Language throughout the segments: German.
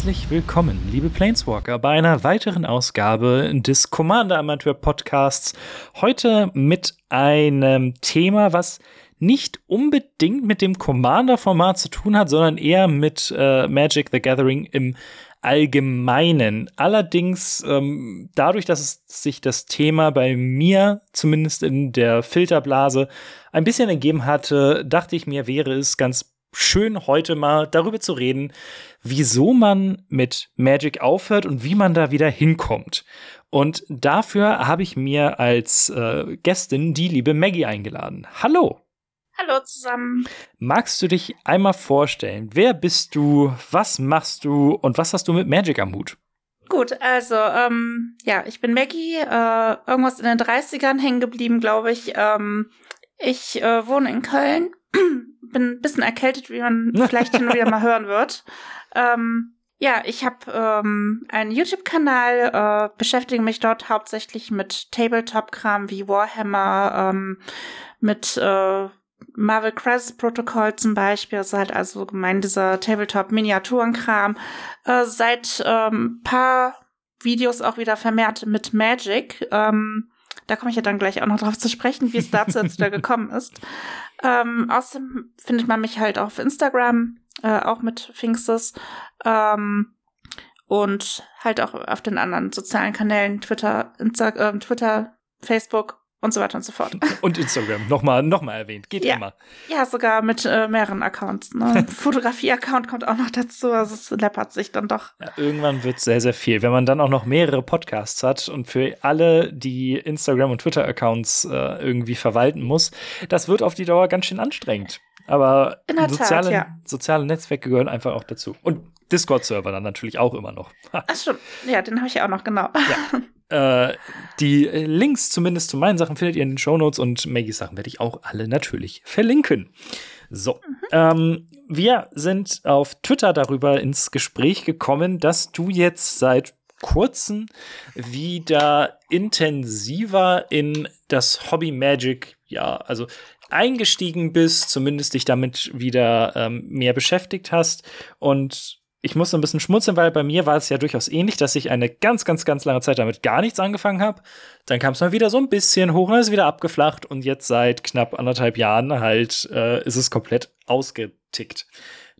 Herzlich willkommen, liebe Planeswalker, bei einer weiteren Ausgabe des Commander Amateur Podcasts. Heute mit einem Thema, was nicht unbedingt mit dem Commander-Format zu tun hat, sondern eher mit äh, Magic the Gathering im Allgemeinen. Allerdings, ähm, dadurch, dass es sich das Thema bei mir, zumindest in der Filterblase, ein bisschen ergeben hatte, dachte ich mir, wäre es ganz schön heute mal darüber zu reden, wieso man mit Magic aufhört und wie man da wieder hinkommt. Und dafür habe ich mir als äh, Gästin die liebe Maggie eingeladen. Hallo. Hallo zusammen. Magst du dich einmal vorstellen? Wer bist du? Was machst du? Und was hast du mit Magic am Hut? Gut, also, ähm, ja, ich bin Maggie, äh, irgendwas in den 30ern hängen geblieben, glaube ich. Ähm, ich äh, wohne in Köln, bin ein bisschen erkältet, wie man vielleicht hin und wieder mal hören wird. Ähm, ja, ich habe ähm, einen YouTube-Kanal, äh, beschäftige mich dort hauptsächlich mit Tabletop-Kram wie Warhammer, ähm, mit äh, Marvel Crisis Protocol zum Beispiel, also halt also gemein dieser Tabletop-Miniaturenkram. Äh, seit ähm, paar Videos auch wieder vermehrt mit Magic. Ähm, da komme ich ja dann gleich auch noch drauf zu sprechen, wie es dazu jetzt wieder gekommen ist. Ähm, außerdem findet man mich halt auch auf Instagram, äh, auch mit Pfingstes. Ähm, und halt auch auf den anderen sozialen Kanälen, Twitter, Insta äh, Twitter, Facebook und so weiter und so fort. Und Instagram, nochmal noch mal erwähnt, geht ja. immer. Ja, sogar mit äh, mehreren Accounts. Ne? Fotografie-Account kommt auch noch dazu, also es läppert sich dann doch. Ja, irgendwann wird sehr, sehr viel. Wenn man dann auch noch mehrere Podcasts hat und für alle die Instagram- und Twitter-Accounts äh, irgendwie verwalten muss, das wird auf die Dauer ganz schön anstrengend. Aber soziale, Tat, ja. soziale Netzwerke gehören einfach auch dazu. Und Discord-Server dann natürlich auch immer noch. Ach schon, ja, den habe ich ja auch noch, genau. Ja. Äh, die Links zumindest zu meinen Sachen findet ihr in den Shownotes und Maggies Sachen werde ich auch alle natürlich verlinken. So, mhm. ähm, wir sind auf Twitter darüber ins Gespräch gekommen, dass du jetzt seit kurzem wieder intensiver in das Hobby Magic, ja, also eingestiegen bist, zumindest dich damit wieder ähm, mehr beschäftigt hast und ich muss so ein bisschen schmunzeln, weil bei mir war es ja durchaus ähnlich, dass ich eine ganz, ganz, ganz lange Zeit damit gar nichts angefangen habe. Dann kam es mal wieder so ein bisschen hoch und ist wieder abgeflacht und jetzt seit knapp anderthalb Jahren halt äh, ist es komplett ausgetickt.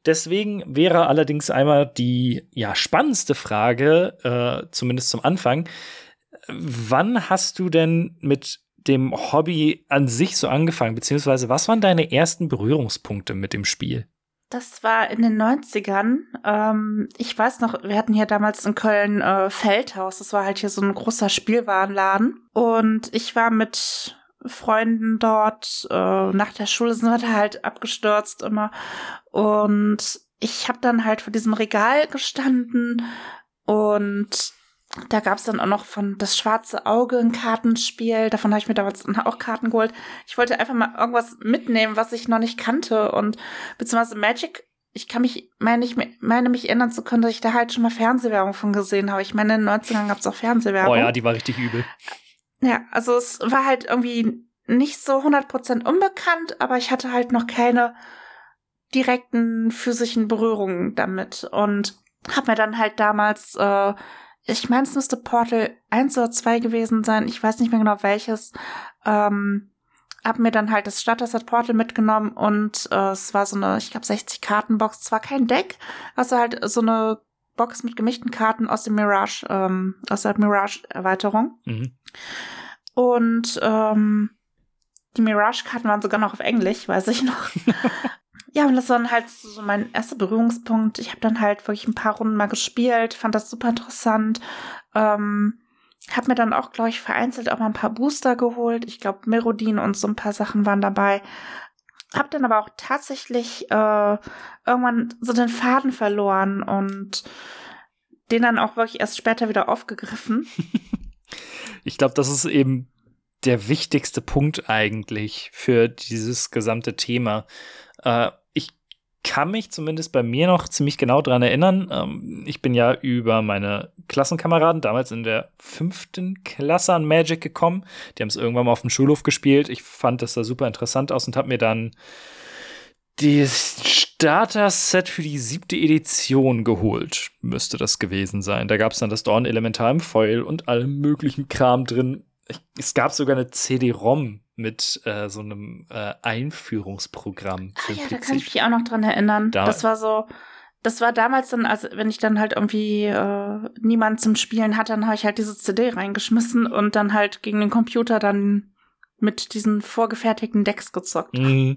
Deswegen wäre allerdings einmal die ja spannendste Frage, äh, zumindest zum Anfang, wann hast du denn mit dem Hobby an sich so angefangen, beziehungsweise was waren deine ersten Berührungspunkte mit dem Spiel? Das war in den 90ern. Ähm, ich weiß noch, wir hatten hier damals in Köln äh, Feldhaus. Das war halt hier so ein großer Spielwarenladen. Und ich war mit Freunden dort. Äh, nach der Schule sind wir halt abgestürzt immer. Und ich habe dann halt vor diesem Regal gestanden und da gab es dann auch noch von Das Schwarze Auge ein Kartenspiel. Davon habe ich mir damals auch Karten geholt. Ich wollte einfach mal irgendwas mitnehmen, was ich noch nicht kannte. Und beziehungsweise Magic, ich kann mich, meine ich, meine mich erinnern zu können, dass ich da halt schon mal Fernsehwerbung von gesehen habe. Ich meine, in den 90ern gab es auch Fernsehwerbung. Oh ja, die war richtig übel. Ja, also es war halt irgendwie nicht so 100% unbekannt, aber ich hatte halt noch keine direkten physischen Berührungen damit. Und habe mir dann halt damals äh, ich meine, es müsste Portal 1 oder 2 gewesen sein, ich weiß nicht mehr genau welches. Ähm, hab mir dann halt das Starter-Set Portal mitgenommen und äh, es war so eine, ich glaube, 60 Kartenbox, zwar kein Deck, also halt so eine Box mit gemischten Karten aus dem Mirage, ähm, aus der Mirage-Erweiterung. Mhm. Und ähm, die Mirage-Karten waren sogar noch auf Englisch, weiß ich noch. Ja, und das war dann halt so mein erster Berührungspunkt. Ich habe dann halt wirklich ein paar Runden mal gespielt, fand das super interessant. Ähm, hab mir dann auch, glaube ich, vereinzelt auch mal ein paar Booster geholt. Ich glaube, Merodin und so ein paar Sachen waren dabei. Hab dann aber auch tatsächlich äh, irgendwann so den Faden verloren und den dann auch wirklich erst später wieder aufgegriffen. ich glaube, das ist eben der wichtigste Punkt eigentlich für dieses gesamte Thema. Äh, ich kann mich zumindest bei mir noch ziemlich genau dran erinnern. Ähm, ich bin ja über meine Klassenkameraden damals in der fünften Klasse an Magic gekommen. Die haben es irgendwann mal auf dem Schulhof gespielt. Ich fand das da super interessant aus und habe mir dann das Starter-Set für die siebte Edition geholt, müsste das gewesen sein. Da gab es dann das Dorn Elementar im Foil und allem möglichen Kram drin. Es gab sogar eine CD-ROM mit äh, so einem äh, Einführungsprogramm. Ach ja, da kann ich mich auch noch dran erinnern. Da das war so, das war damals dann, also wenn ich dann halt irgendwie äh, niemand zum Spielen hatte, dann habe ich halt diese CD reingeschmissen und dann halt gegen den Computer dann mit diesen vorgefertigten Decks gezockt. Mhm.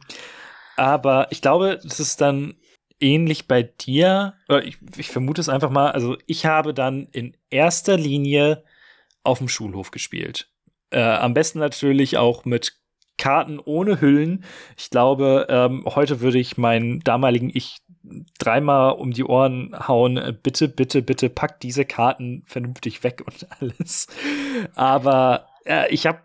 Aber ich glaube, das ist dann ähnlich bei dir. Ich, ich vermute es einfach mal. Also ich habe dann in erster Linie auf dem Schulhof gespielt. Äh, am besten natürlich auch mit Karten ohne Hüllen. Ich glaube, ähm, heute würde ich meinen damaligen Ich dreimal um die Ohren hauen. Bitte, bitte, bitte pack diese Karten vernünftig weg und alles. Aber äh, ich habe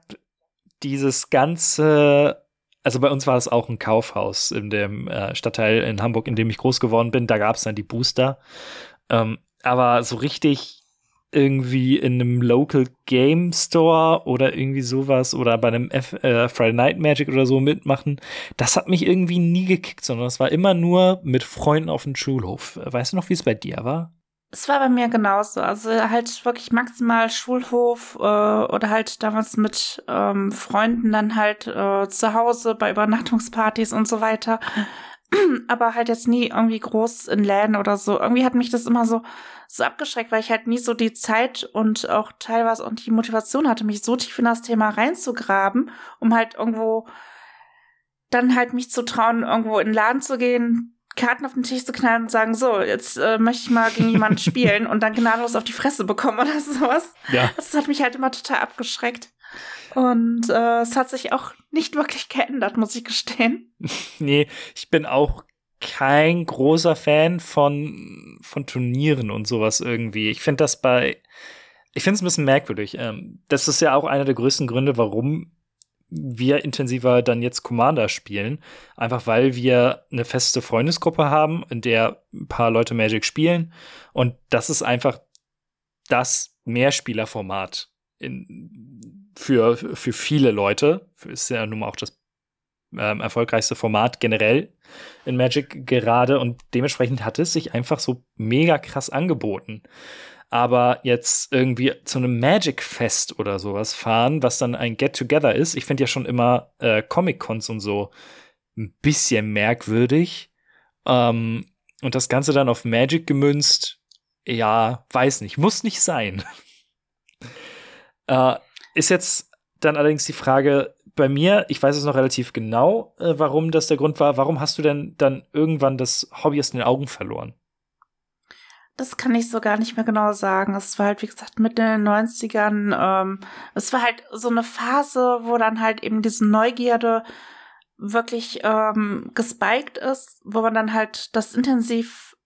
dieses ganze also bei uns war es auch ein Kaufhaus in dem äh, Stadtteil in Hamburg, in dem ich groß geworden bin. Da gab es dann die Booster. Ähm, aber so richtig irgendwie in einem Local Game Store oder irgendwie sowas oder bei einem F äh, Friday Night Magic oder so mitmachen, das hat mich irgendwie nie gekickt, sondern es war immer nur mit Freunden auf dem Schulhof. Weißt du noch, wie es bei dir war? Es war bei mir genauso. Also halt wirklich maximal Schulhof äh, oder halt damals mit ähm, Freunden dann halt äh, zu Hause bei Übernachtungspartys und so weiter. Aber halt jetzt nie irgendwie groß in Läden oder so. Irgendwie hat mich das immer so, so abgeschreckt, weil ich halt nie so die Zeit und auch teilweise auch die Motivation hatte, mich so tief in das Thema reinzugraben, um halt irgendwo dann halt mich zu trauen, irgendwo in den Laden zu gehen, Karten auf den Tisch zu knallen und sagen, so, jetzt äh, möchte ich mal gegen jemanden spielen und dann gnadenlos auf die Fresse bekommen oder sowas. Ja. Das hat mich halt immer total abgeschreckt. Und äh, es hat sich auch nicht wirklich geändert, muss ich gestehen. nee, ich bin auch kein großer Fan von, von Turnieren und sowas irgendwie. Ich finde das bei, ich finde es ein bisschen merkwürdig. Ähm, das ist ja auch einer der größten Gründe, warum wir intensiver dann jetzt Commander spielen. Einfach weil wir eine feste Freundesgruppe haben, in der ein paar Leute Magic spielen. Und das ist einfach das Mehrspielerformat in, für, für viele Leute. Ist ja nun mal auch das ähm, erfolgreichste Format generell in Magic gerade. Und dementsprechend hat es sich einfach so mega krass angeboten aber jetzt irgendwie zu einem Magic-Fest oder sowas fahren, was dann ein Get-Together ist. Ich finde ja schon immer äh, Comic-Cons und so ein bisschen merkwürdig. Ähm, und das Ganze dann auf Magic gemünzt, ja, weiß nicht, muss nicht sein. äh, ist jetzt dann allerdings die Frage, bei mir, ich weiß es noch relativ genau, äh, warum das der Grund war. Warum hast du denn dann irgendwann das Hobby aus den Augen verloren? Das kann ich so gar nicht mehr genau sagen. Es war halt, wie gesagt, Mitte in den 90ern. Ähm, es war halt so eine Phase, wo dann halt eben diese Neugierde wirklich ähm, gespiked ist, wo man dann halt das intensiv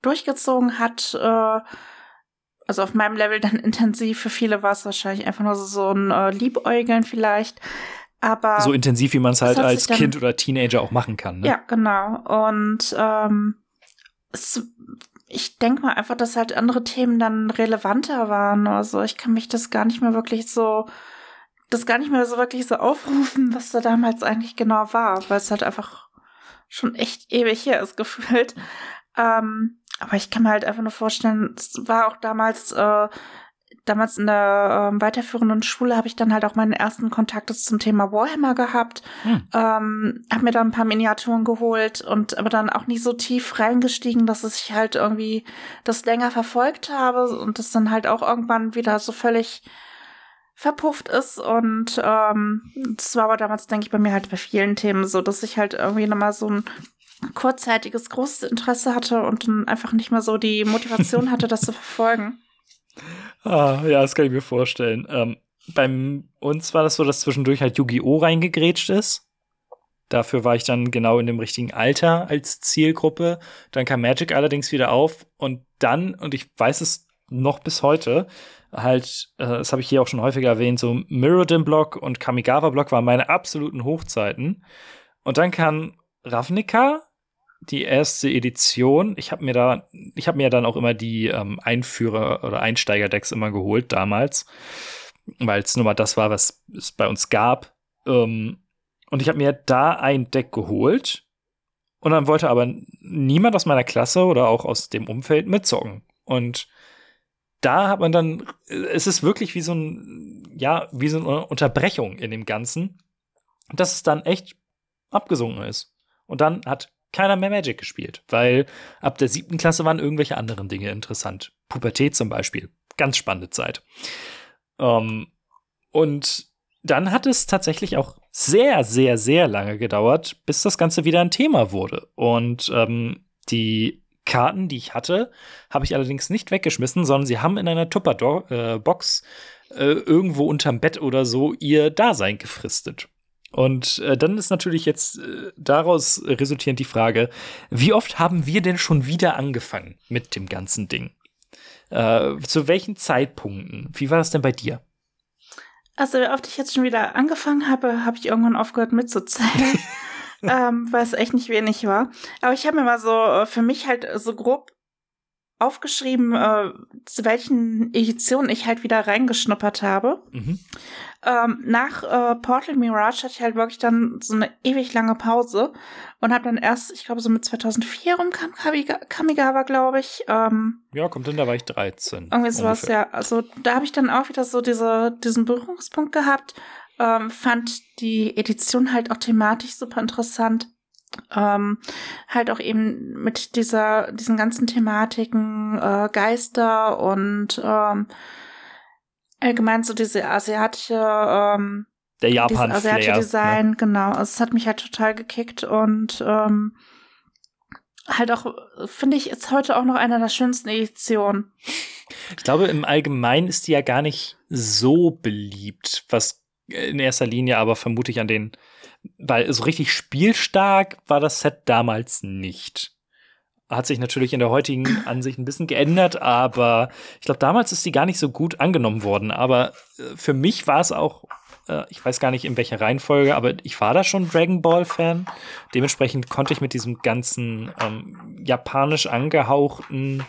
durchgezogen hat. Äh, also auf meinem Level dann intensiv. Für viele war es wahrscheinlich einfach nur so, so ein äh, Liebäugeln vielleicht. Aber so intensiv, wie man es halt als Kind oder Teenager auch machen kann. Ne? Ja, genau. Und ähm, es ich denke mal einfach, dass halt andere Themen dann relevanter waren. Also ich kann mich das gar nicht mehr wirklich so, das gar nicht mehr so wirklich so aufrufen, was da damals eigentlich genau war, weil es halt einfach schon echt ewig her ist gefühlt. Ähm, aber ich kann mir halt einfach nur vorstellen, es war auch damals äh, damals in der ähm, weiterführenden Schule habe ich dann halt auch meine ersten Kontakte zum Thema Warhammer gehabt. Hm. Ähm, habe mir dann ein paar Miniaturen geholt und aber dann auch nicht so tief reingestiegen, dass ich halt irgendwie das länger verfolgt habe und das dann halt auch irgendwann wieder so völlig verpufft ist und ähm, das war aber damals, denke ich, bei mir halt bei vielen Themen so, dass ich halt irgendwie nochmal so ein kurzzeitiges großes Interesse hatte und dann einfach nicht mehr so die Motivation hatte, das zu verfolgen. Ah, ja, das kann ich mir vorstellen. Ähm, bei uns war das so, dass zwischendurch halt Yu-Gi-Oh! reingegrätscht ist. Dafür war ich dann genau in dem richtigen Alter als Zielgruppe. Dann kam Magic allerdings wieder auf und dann, und ich weiß es noch bis heute, halt, äh, das habe ich hier auch schon häufiger erwähnt, so Mirrodin-Block und Kamigawa-Block waren meine absoluten Hochzeiten. Und dann kam Ravnica, die erste Edition. Ich habe mir da, ich habe mir dann auch immer die ähm, Einführer- oder Einsteiger-Decks immer geholt damals, weil es nur mal das war, was es bei uns gab. Ähm, und ich habe mir da ein Deck geholt. Und dann wollte aber niemand aus meiner Klasse oder auch aus dem Umfeld mitzocken. Und da hat man dann, es ist wirklich wie so ein, ja, wie so eine Unterbrechung in dem Ganzen, dass es dann echt abgesunken ist. Und dann hat keiner mehr Magic gespielt, weil ab der siebten Klasse waren irgendwelche anderen Dinge interessant. Pubertät zum Beispiel. Ganz spannende Zeit. Ähm, und dann hat es tatsächlich auch sehr, sehr, sehr lange gedauert, bis das Ganze wieder ein Thema wurde. Und ähm, die Karten, die ich hatte, habe ich allerdings nicht weggeschmissen, sondern sie haben in einer Tupper-Box äh, äh, irgendwo unterm Bett oder so ihr Dasein gefristet. Und äh, dann ist natürlich jetzt äh, daraus resultierend die Frage, wie oft haben wir denn schon wieder angefangen mit dem ganzen Ding? Äh, zu welchen Zeitpunkten? Wie war das denn bei dir? Also, wie oft ich jetzt schon wieder angefangen habe, habe ich irgendwann aufgehört mitzuzählen, ähm, weil es echt nicht wenig war. Aber ich habe mir mal so äh, für mich halt so grob aufgeschrieben, äh, zu welchen Editionen ich halt wieder reingeschnuppert habe. Mhm. Ähm, nach äh, Portal Mirage hatte ich halt wirklich dann so eine ewig lange Pause und habe dann erst, ich glaube, so mit 2004 rum kam Kamigawa, glaube ich. Ähm, ja, kommt hin, da war ich 13. Irgendwie sowas, ungefähr. ja. Also da habe ich dann auch wieder so diese, diesen Berührungspunkt gehabt. Ähm, fand die Edition halt auch thematisch super interessant. Ähm, halt auch eben mit dieser, diesen ganzen Thematiken, äh, Geister und ähm, allgemein so diese asiatische, ähm, der Japan asiatische ne? Design, ne? genau. Also es hat mich halt total gekickt und ähm, halt auch, finde ich, ist heute auch noch einer der schönsten Editionen. Ich glaube, im Allgemeinen ist die ja gar nicht so beliebt, was in erster Linie aber vermute ich an den, weil so richtig spielstark war das Set damals nicht hat sich natürlich in der heutigen Ansicht ein bisschen geändert, aber ich glaube, damals ist sie gar nicht so gut angenommen worden. Aber äh, für mich war es auch, äh, ich weiß gar nicht in welcher Reihenfolge, aber ich war da schon Dragon Ball-Fan. Dementsprechend konnte ich mit diesem ganzen ähm, japanisch angehauchten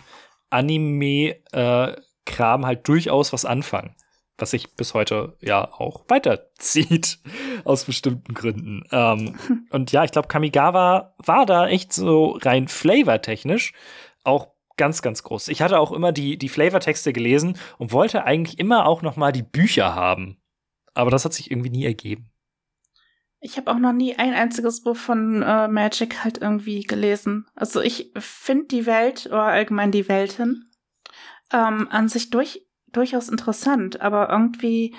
Anime-Kram äh, halt durchaus was anfangen was sich bis heute ja auch weiterzieht, aus bestimmten Gründen. Ähm, und ja, ich glaube, Kamigawa war da echt so rein flavortechnisch auch ganz, ganz groß. Ich hatte auch immer die, die Flavortexte gelesen und wollte eigentlich immer auch noch mal die Bücher haben. Aber das hat sich irgendwie nie ergeben. Ich habe auch noch nie ein einziges Buch von äh, Magic halt irgendwie gelesen. Also ich finde die Welt oder allgemein die Welten ähm, an sich durch durchaus interessant, aber irgendwie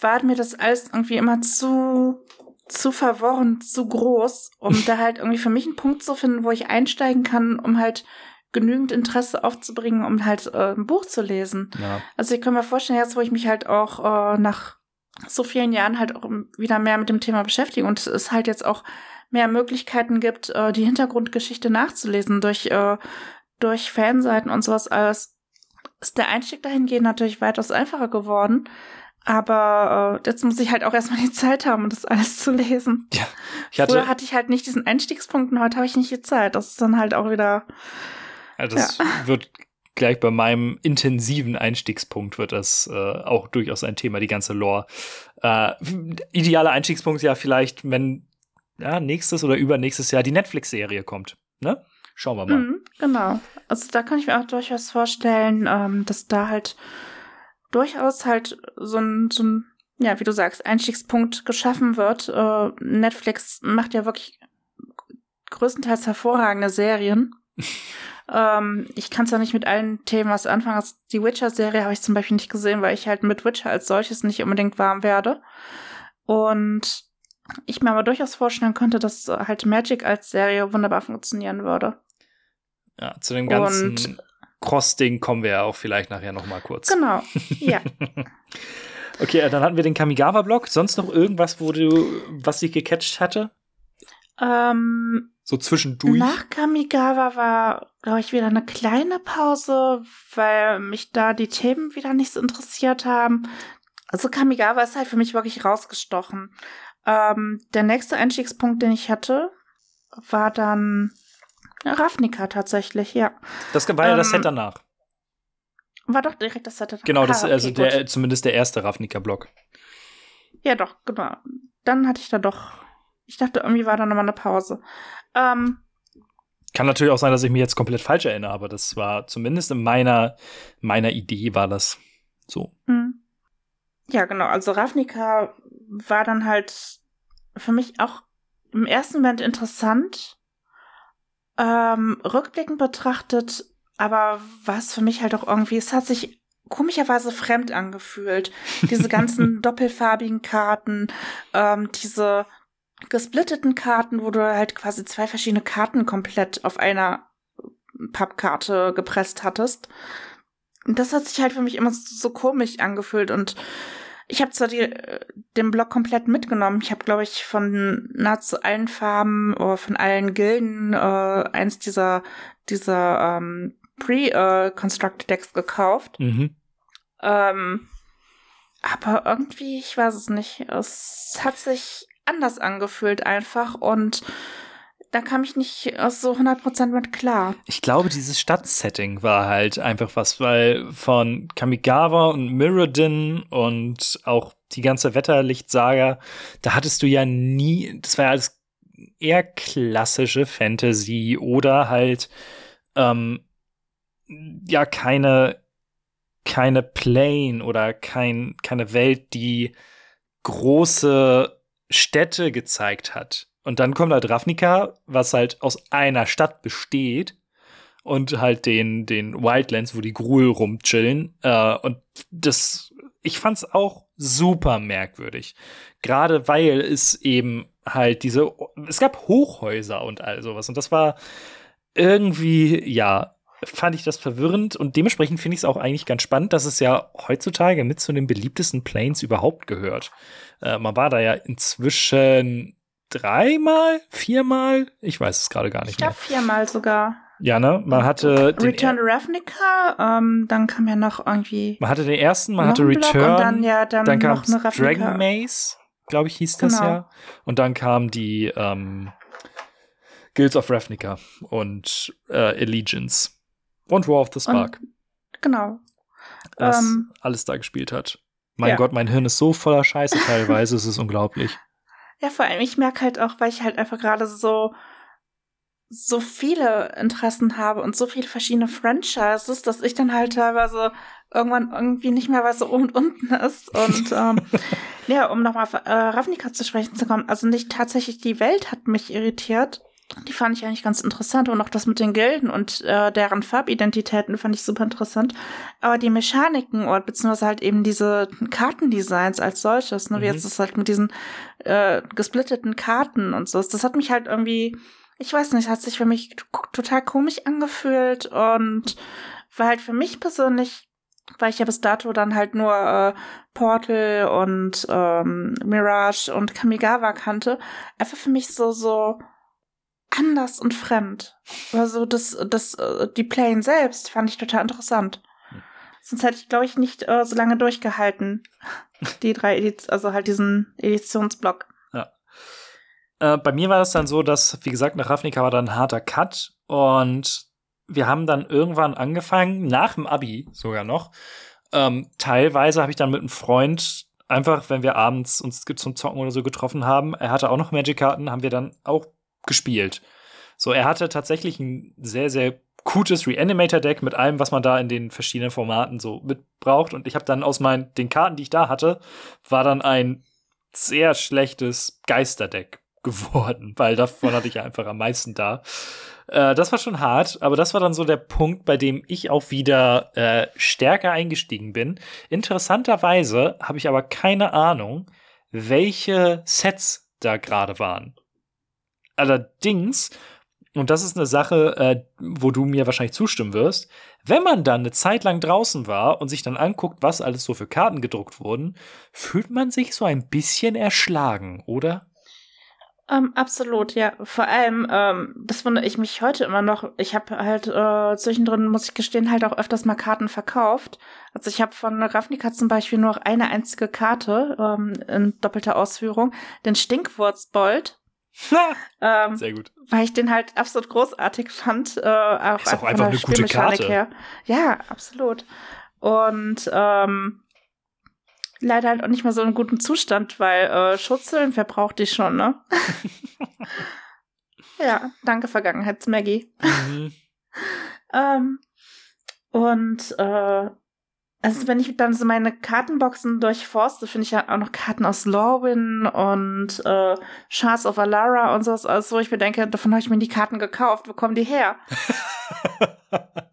war mir das alles irgendwie immer zu zu verworren, zu groß, um da halt irgendwie für mich einen Punkt zu finden, wo ich einsteigen kann, um halt genügend Interesse aufzubringen, um halt äh, ein Buch zu lesen. Ja. Also ich kann mir vorstellen, jetzt wo ich mich halt auch äh, nach so vielen Jahren halt auch wieder mehr mit dem Thema beschäftige und es halt jetzt auch mehr Möglichkeiten gibt, äh, die Hintergrundgeschichte nachzulesen durch äh, durch Fanseiten und sowas alles ist der Einstieg dahingehend natürlich weitaus einfacher geworden. Aber äh, jetzt muss ich halt auch erstmal die Zeit haben, um das alles zu lesen. Ja, ich hatte, Früher hatte ich halt nicht diesen Einstiegspunkt und heute habe ich nicht die Zeit. Das ist dann halt auch wieder. Ja, das ja. wird gleich bei meinem intensiven Einstiegspunkt wird das äh, auch durchaus ein Thema, die ganze Lore. Äh, idealer Einstiegspunkt ja vielleicht, wenn ja, nächstes oder übernächstes Jahr die Netflix-Serie kommt. Ne? Schauen wir mal. Mhm, genau. Also da kann ich mir auch durchaus vorstellen, ähm, dass da halt durchaus halt so ein, so ein, ja, wie du sagst, Einstiegspunkt geschaffen wird. Äh, Netflix macht ja wirklich größtenteils hervorragende Serien. ähm, ich kann zwar nicht mit allen Themen was anfangen. Also die Witcher-Serie habe ich zum Beispiel nicht gesehen, weil ich halt mit Witcher als solches nicht unbedingt warm werde. Und ich mir aber durchaus vorstellen könnte, dass halt Magic als Serie wunderbar funktionieren würde. Ja, zu dem ganzen Cross-Ding kommen wir ja auch vielleicht nachher noch mal kurz. Genau, ja. okay, dann hatten wir den Kamigawa-Block. Sonst noch irgendwas, wo du, was dich gecatcht hatte? Ähm, So zwischendurch. Nach Kamigawa war, glaube ich, wieder eine kleine Pause, weil mich da die Themen wieder nicht so interessiert haben. Also Kamigawa ist halt für mich wirklich rausgestochen. Ähm, der nächste Einstiegspunkt, den ich hatte, war dann Ravnica tatsächlich, ja. Das war ja das Ähm, Set danach. War doch direkt das Set. Genau, das, Ah, okay, also gut. der, zumindest der erste Ravnica-Block. Ja, doch, genau. Dann hatte ich da doch. Ich dachte, irgendwie war da nochmal eine Pause. Ähm, Kann natürlich auch sein, dass ich mich jetzt komplett falsch erinnere, aber das war zumindest in meiner, meiner Idee war das so. hm. ja, genau. Also Ravnica war dann halt für mich auch im ersten Moment interessant. Ähm, rückblickend betrachtet, aber war es für mich halt auch irgendwie, es hat sich komischerweise fremd angefühlt. Diese ganzen doppelfarbigen Karten, ähm, diese gesplitteten Karten, wo du halt quasi zwei verschiedene Karten komplett auf einer Pappkarte gepresst hattest. Und das hat sich halt für mich immer so komisch angefühlt und ich habe zwar die, äh, den Block komplett mitgenommen. Ich habe, glaube ich, von nahezu allen Farben oder von allen Gilden äh, eins dieser dieser ähm, Pre-Constructed Decks gekauft. Mhm. Ähm, aber irgendwie, ich weiß es nicht. Es hat sich anders angefühlt einfach und da kam ich nicht äh, so 100% mit klar. Ich glaube, dieses Stadtsetting war halt einfach was, weil von Kamigawa und Mirrodin und auch die ganze Wetterlichtsaga, da hattest du ja nie, das war ja alles eher klassische Fantasy oder halt ähm, ja keine keine Plane oder kein, keine Welt, die große Städte gezeigt hat. Und dann kommt halt Ravnica, was halt aus einer Stadt besteht und halt den, den Wildlands, wo die Gruel rumchillen. Äh, und das, ich fand's auch super merkwürdig. Gerade weil es eben halt diese, es gab Hochhäuser und all sowas. Und das war irgendwie, ja, fand ich das verwirrend und dementsprechend finde ich es auch eigentlich ganz spannend, dass es ja heutzutage mit zu den beliebtesten Planes überhaupt gehört. Äh, man war da ja inzwischen dreimal, viermal, ich weiß es gerade gar Ich nicht mehr. glaube viermal sogar. Ja, ne? Man hatte Return to Ravnica, ähm, dann kam ja noch irgendwie man hatte den ersten, man hatte Return, und dann ja dann, dann kam noch eine Ravnica. Dragon Maze, glaube ich, hieß das Genau. ja. Und dann kam die ähm, Guilds of Ravnica und äh, Allegiance und War of the Spark, Genau. das ähm, alles da gespielt hat. Mein ja. Gott, mein Hirn ist so voller Scheiße teilweise, es ist unglaublich. Ja, vor allem, ich merke halt auch, weil ich halt einfach gerade so so viele Interessen habe und so viele verschiedene Franchises, dass ich dann halt teilweise irgendwann irgendwie nicht mehr weiß, wo oben und unten ist. Und ähm, ja, um nochmal auf äh, Ravnica zu sprechen zu kommen, also nicht tatsächlich die Welt hat mich irritiert. Die fand ich eigentlich ganz interessant und auch das mit den Gilden und äh, deren Farbidentitäten fand ich super interessant. Aber die Mechaniken oder beziehungsweise halt eben diese Kartendesigns als solches, ne, wie Mhm. jetzt das halt mit diesen äh, gesplitteten Karten und so, das hat mich halt irgendwie, ich weiß nicht, hat sich für mich total komisch angefühlt und war halt für mich persönlich, weil ich ja bis dato dann halt nur äh, Portal und ähm, Mirage und Kamigawa kannte, einfach für mich so, so anders und fremd. Also das, das, äh, die Plane selbst fand ich total interessant. Hm. Sonst hätte ich, glaube ich, nicht äh, so lange durchgehalten. Die drei Ediz also halt diesen Editionsblock. Äh, bei mir war das dann so, dass, wie gesagt, nach Ravnica war dann ein harter Cut und wir haben dann irgendwann angefangen, nach dem Abi sogar noch. Ähm, teilweise habe ich dann mit einem Freund einfach, wenn wir abends uns zum Zocken oder so getroffen haben, er hatte auch noch Magic-Karten, haben wir dann auch gespielt. So, er hatte tatsächlich ein sehr, sehr gutes Reanimator-Deck mit allem, was man da in den verschiedenen Formaten so mitbraucht. Und ich habe dann aus meinen, den Karten, die ich da hatte, war dann ein sehr schlechtes Geisterdeck geworden, weil davon hatte ich einfach am meisten da. Äh, das war schon hart, aber das war dann so der Punkt, bei dem ich auch wieder äh, stärker eingestiegen bin. Interessanterweise habe ich aber keine Ahnung, welche Sets da gerade waren. Allerdings, und das ist eine Sache, äh, wo du mir wahrscheinlich zustimmen wirst, wenn man dann eine Zeit lang draußen war und sich dann anguckt, was alles so für Karten gedruckt wurden, fühlt man sich so ein bisschen erschlagen, oder? Ähm, absolut, ja. Vor allem, ähm, das wundere ich mich heute immer noch. Ich habe halt äh, zwischendrin, muss ich gestehen, halt auch öfters mal Karten verkauft. Also ich habe von Ravnica zum Beispiel nur noch eine einzige Karte ähm, in doppelter Ausführung, den Stinkwurzbold. ähm, Sehr gut. Weil ich den halt absolut großartig fand. Äh, auch, ist auch einfach eine gute Karte. Her. Ja, absolut. Und ähm, leider halt auch nicht mehr so in gutem Zustand, weil äh, Schutzeln, wer braucht die schon, ne? ja, danke Vergangenheits-Maggie. Mhm. ähm, und äh, also wenn ich dann so meine Kartenboxen durchforste, finde ich ja auch noch Karten aus Lorwyn und äh, Shards of Alara und sowas, also wo ich mir denke, davon habe ich mir die Karten gekauft, wo kommen die her?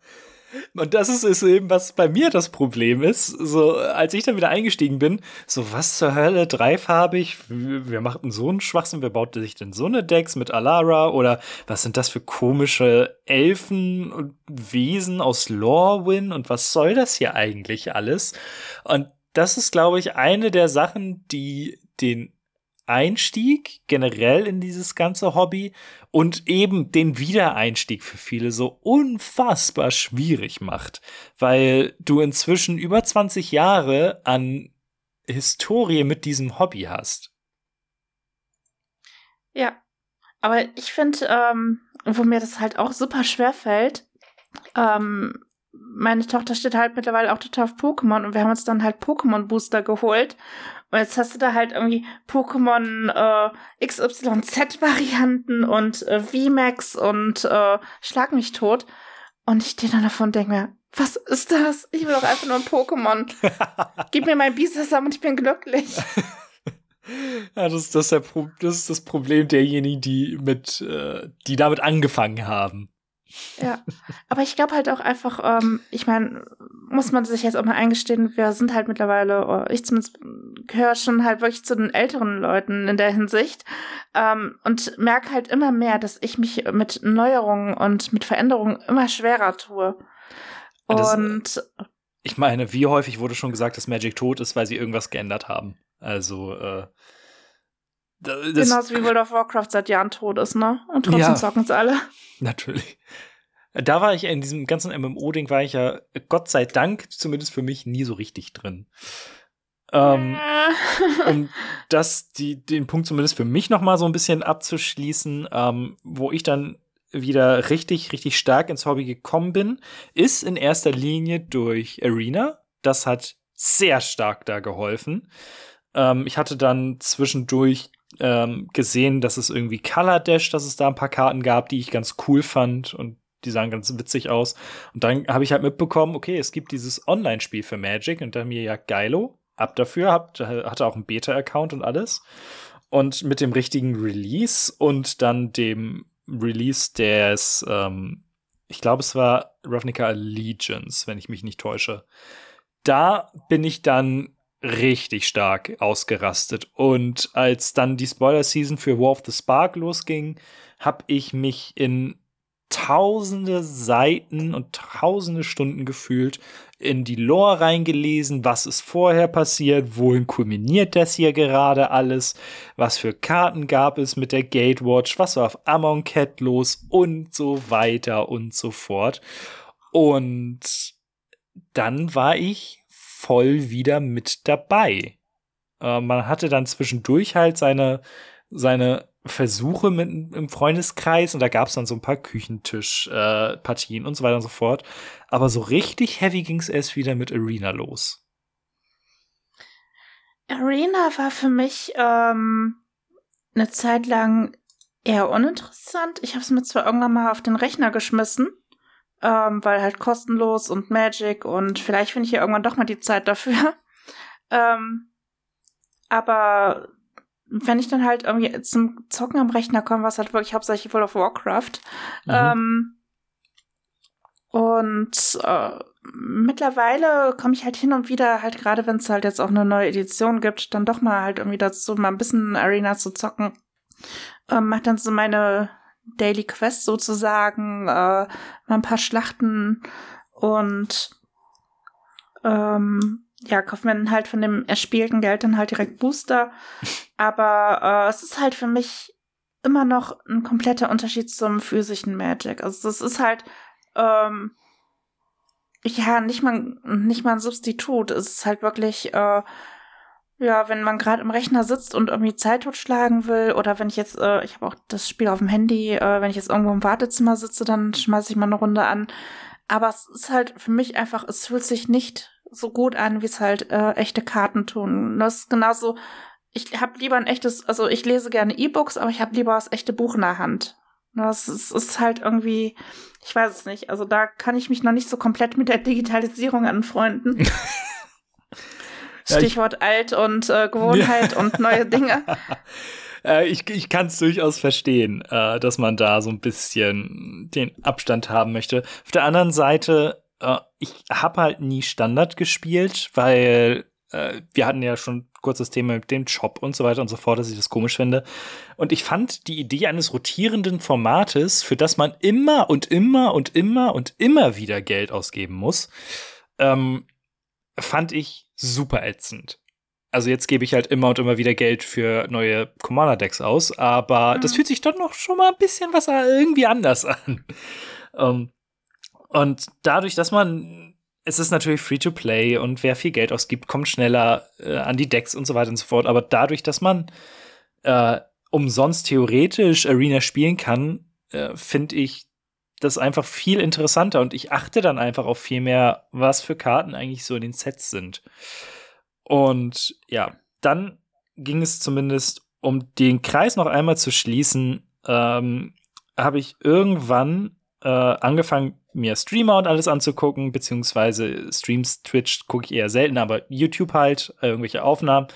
Und das ist, ist eben, was bei mir das Problem ist. So, als ich dann wieder eingestiegen bin, so, was zur Hölle, dreifarbig, wer macht denn so einen Schwachsinn? Wer baut sich denn so eine Decks mit Alara? Oder was sind das für komische Elfen und Wesen aus Lorwyn? Und was soll das hier eigentlich alles? Und das ist, glaube ich, eine der Sachen, die den Einstieg generell in dieses ganze Hobby und eben den Wiedereinstieg für viele so unfassbar schwierig macht, weil du inzwischen über 20 Jahre an Historie mit diesem Hobby hast. Ja, aber ich finde, ähm, wo mir das halt auch super schwer fällt, ähm, meine Tochter steht halt mittlerweile auch total auf Pokémon und wir haben uns dann halt Pokémon Booster geholt und jetzt hast du da halt irgendwie Pokémon äh, XYZ-Varianten und äh, VMAX und äh, Schlag mich tot. Und ich stehe dann davon und denke mir, was ist das? Ich will doch einfach nur ein Pokémon. Gib mir mein Bisasam und ich bin glücklich. Ja, das, das, ist das, ist das Problem derjenigen, die mit, äh, die damit angefangen haben. Ja, aber ich glaube halt auch einfach, ähm, ich meine, muss man sich jetzt auch mal eingestehen, wir sind halt mittlerweile, ich zumindest gehöre schon halt wirklich zu den älteren Leuten in der Hinsicht ähm, und merke halt immer mehr, dass ich mich mit Neuerungen und mit Veränderungen immer schwerer tue. Und das, ich meine, wie häufig wurde schon gesagt, dass Magic tot ist, weil sie irgendwas geändert haben? Also, äh, das, Genauso wie World of Warcraft seit Jahren tot ist, ne? Und trotzdem ja, zocken es alle. Natürlich. Da war ich in diesem ganzen MMO-Ding, war ich ja, Gott sei Dank, zumindest für mich, nie so richtig drin. Ähm, um das, die, den Punkt zumindest für mich noch mal so ein bisschen abzuschließen, ähm, wo ich dann wieder richtig, richtig stark ins Hobby gekommen bin, ist in erster Linie durch Arena. Das hat sehr stark da geholfen. Ähm, ich hatte dann zwischendurch ähm, gesehen, dass es irgendwie Color Dash, dass es da ein paar Karten gab, die ich ganz cool fand und die sahen ganz witzig aus. Und dann habe ich halt mitbekommen, okay, es gibt dieses Online-Spiel für Magic und da mir ja geilo, ab dafür, hab, hatte auch einen Beta-Account und alles. Und mit dem richtigen Release und dann dem Release des, ähm, ich glaube, es war Ravnica Allegiance, wenn ich mich nicht täusche. Da bin ich dann richtig stark ausgerastet. Und als dann die Spoiler-Season für War of the Spark losging, habe ich mich in tausende Seiten und tausende Stunden gefühlt in die Lore reingelesen, was ist vorher passiert, wohin kulminiert das hier gerade alles, was für Karten gab es mit der Gatewatch, was war auf Amonkhet los und so weiter und so fort. Und dann war ich voll wieder mit dabei. Äh, man hatte dann zwischendurch halt seine, seine Versuche mit im Freundeskreis und da gab es dann so ein paar Küchentischpartien äh, und so weiter und so fort. Aber so richtig heavy ging es erst wieder mit Arena los. Arena war für mich ähm, eine Zeit lang eher uninteressant. Ich habe es mir zwar irgendwann mal auf den Rechner geschmissen, ähm, weil halt kostenlos und Magic und vielleicht finde ich ja irgendwann doch mal die Zeit dafür. ähm, aber wenn ich dann halt irgendwie zum Zocken am Rechner komme, was halt wirklich hauptsächlich World of Warcraft. Mhm. Ähm, und äh, mittlerweile komme ich halt hin und wieder, halt gerade wenn es halt jetzt auch eine neue Edition gibt, dann doch mal halt irgendwie dazu, mal ein bisschen Arena zu zocken. Ähm, mach dann so meine Daily Quest sozusagen, äh, mal ein paar Schlachten und ähm, ja, kauft man halt von dem erspielten Geld dann halt direkt Booster. Aber äh, es ist halt für mich immer noch ein kompletter Unterschied zum physischen Magic. Also das ist halt ähm, ja nicht mal nicht mal ein Substitut. Es ist halt wirklich äh, ja, wenn man gerade im Rechner sitzt und irgendwie Zeit totschlagen will, oder wenn ich jetzt, äh, ich habe auch das Spiel auf dem Handy, äh, wenn ich jetzt irgendwo im Wartezimmer sitze, dann schmeiße ich mal eine Runde an. Aber es ist halt für mich einfach, es fühlt sich nicht so gut an, wie es halt äh, echte Karten tun. Das ist genauso, ich habe lieber ein echtes, also ich lese gerne E-Books, aber ich habe lieber das echte Buch in der Hand. Das ist, ist halt irgendwie, ich weiß es nicht. Also da kann ich mich noch nicht so komplett mit der Digitalisierung anfreunden. Stichwort ja, alt und äh, Gewohnheit ja. und neue Dinge. Äh, ich ich kann es durchaus verstehen, äh, dass man da so ein bisschen den Abstand haben möchte. Auf der anderen Seite, äh, ich habe halt nie Standard gespielt, weil wir hatten ja schon kurzes Thema mit dem Job und so weiter und so fort, dass ich das komisch finde. Und ich fand die Idee eines rotierenden Formates, für das man immer und immer und immer und immer wieder Geld ausgeben muss, ähm, fand ich super ätzend. Also jetzt gebe ich halt immer und immer wieder Geld für neue Commander-Decks aus, aber mhm. das fühlt sich doch noch schon mal ein bisschen was irgendwie anders an. um, ähm, und dadurch, dass man, es ist natürlich Free-to-Play und wer viel Geld ausgibt, kommt schneller äh, an die Decks und so weiter und so fort. Aber dadurch, dass man äh, umsonst theoretisch Arena spielen kann, äh, finde ich das einfach viel interessanter und ich achte dann einfach auf viel mehr, was für Karten eigentlich so in den Sets sind. Und ja, dann ging es zumindest, um den Kreis noch einmal zu schließen, ähm, habe ich irgendwann äh, angefangen, mir Streamer und alles anzugucken, beziehungsweise Streams, Twitch gucke ich eher selten, aber YouTube halt, äh, irgendwelche Aufnahmen.